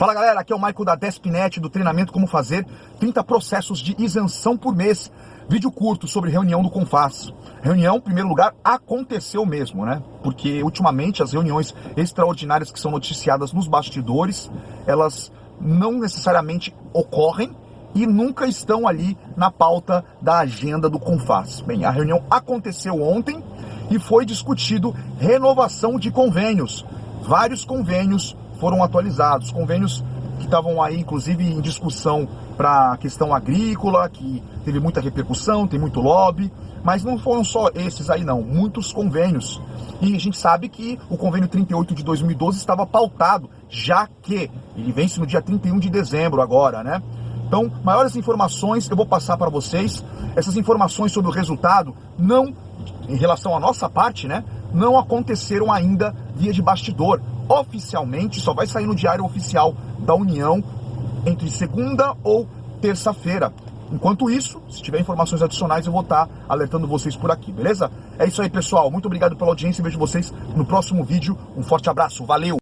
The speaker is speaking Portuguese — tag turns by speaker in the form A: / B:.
A: Fala galera, aqui é o Michael da Despnet do treinamento Como Fazer 30 processos de isenção por mês. Vídeo curto sobre reunião do Confas. Reunião, em primeiro lugar, aconteceu mesmo, né? Porque ultimamente as reuniões extraordinárias que são noticiadas nos bastidores, elas não necessariamente ocorrem e nunca estão ali na pauta da agenda do Confas. Bem, a reunião aconteceu ontem e foi discutido renovação de convênios. Vários convênios foram atualizados, convênios que estavam aí, inclusive, em discussão para a questão agrícola, que teve muita repercussão, tem muito lobby, mas não foram só esses aí não, muitos convênios. E a gente sabe que o convênio 38 de 2012 estava pautado, já que ele vence no dia 31 de dezembro agora, né? Então, maiores informações eu vou passar para vocês. Essas informações sobre o resultado não em relação à nossa parte, né, não aconteceram ainda via de bastidor oficialmente só vai sair no Diário Oficial da União entre segunda ou terça-feira. Enquanto isso, se tiver informações adicionais, eu vou estar alertando vocês por aqui, beleza? É isso aí, pessoal. Muito obrigado pela audiência e vejo vocês no próximo vídeo. Um forte abraço, valeu!